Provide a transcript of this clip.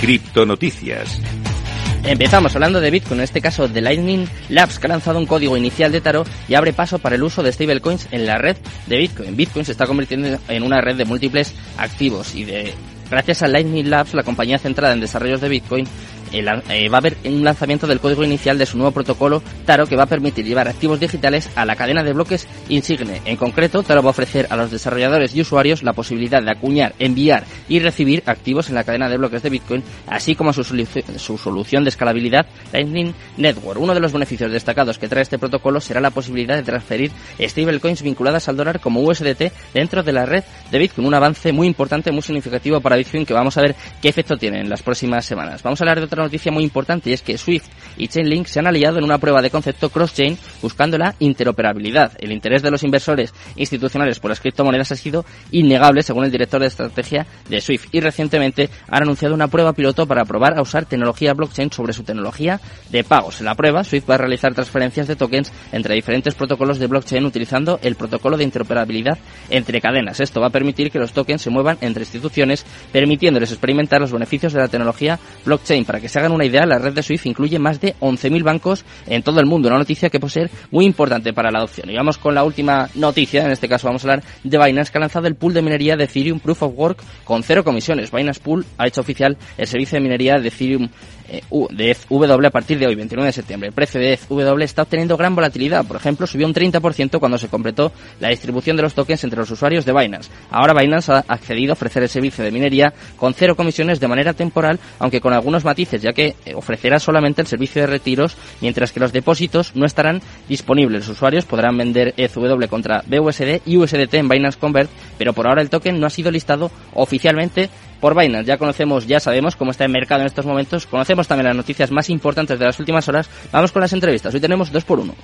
Criptonoticias. Empezamos hablando de Bitcoin, en este caso de Lightning Labs, que ha lanzado un código inicial de Taro y abre paso para el uso de stablecoins en la red de Bitcoin. Bitcoin se está convirtiendo en una red de múltiples activos y de gracias a Lightning Labs, la compañía centrada en desarrollos de Bitcoin, eh, va a haber un lanzamiento del código inicial de su nuevo protocolo Taro que va a permitir llevar activos digitales a la cadena de bloques Insigne. En concreto, Taro va a ofrecer a los desarrolladores y usuarios la posibilidad de acuñar, enviar y recibir activos en la cadena de bloques de Bitcoin, así como su, su solución de escalabilidad Lightning Network. Uno de los beneficios destacados que trae este protocolo será la posibilidad de transferir stablecoins vinculadas al dólar como USDT dentro de la red de Bitcoin. Un avance muy importante, muy significativo para Bitcoin que vamos a ver qué efecto tiene en las próximas semanas. Vamos a hablar de otra noticia muy importante y es que Swift y Chainlink se han aliado en una prueba de concepto cross-chain buscando la interoperabilidad. El interés de los inversores institucionales por las criptomonedas ha sido innegable según el director de estrategia de Swift y recientemente han anunciado una prueba piloto para probar a usar tecnología blockchain sobre su tecnología de pagos. En la prueba, Swift va a realizar transferencias de tokens entre diferentes protocolos de blockchain utilizando el protocolo de interoperabilidad entre cadenas. Esto va a permitir que los tokens se muevan entre instituciones, permitiéndoles experimentar los beneficios de la tecnología blockchain para que se hagan una idea, la red de Swift incluye más de 11.000 bancos en todo el mundo, una noticia que puede ser muy importante para la adopción. Y vamos con la última noticia, en este caso vamos a hablar de Binance, que ha lanzado el pool de minería de Ethereum Proof of Work con cero comisiones. Binance Pool ha hecho oficial el servicio de minería de Ethereum eh, de W a partir de hoy, 29 de septiembre. El precio de W está obteniendo gran volatilidad. Por ejemplo, subió un 30% cuando se completó la distribución de los tokens entre los usuarios de Binance. Ahora Binance ha accedido a ofrecer el servicio de minería con cero comisiones de manera temporal, aunque con algunos matices, ya que eh, ofrecerá solamente el servicio de retiros, mientras que los depósitos no estarán disponibles. Los usuarios podrán vender ETH contra BUSD y USDT en Binance Convert, pero por ahora el token no ha sido listado oficialmente por Binance. Ya conocemos, ya sabemos cómo está el mercado en estos momentos, conocemos también las noticias más importantes de las últimas horas. Vamos con las entrevistas. Hoy tenemos dos por uno.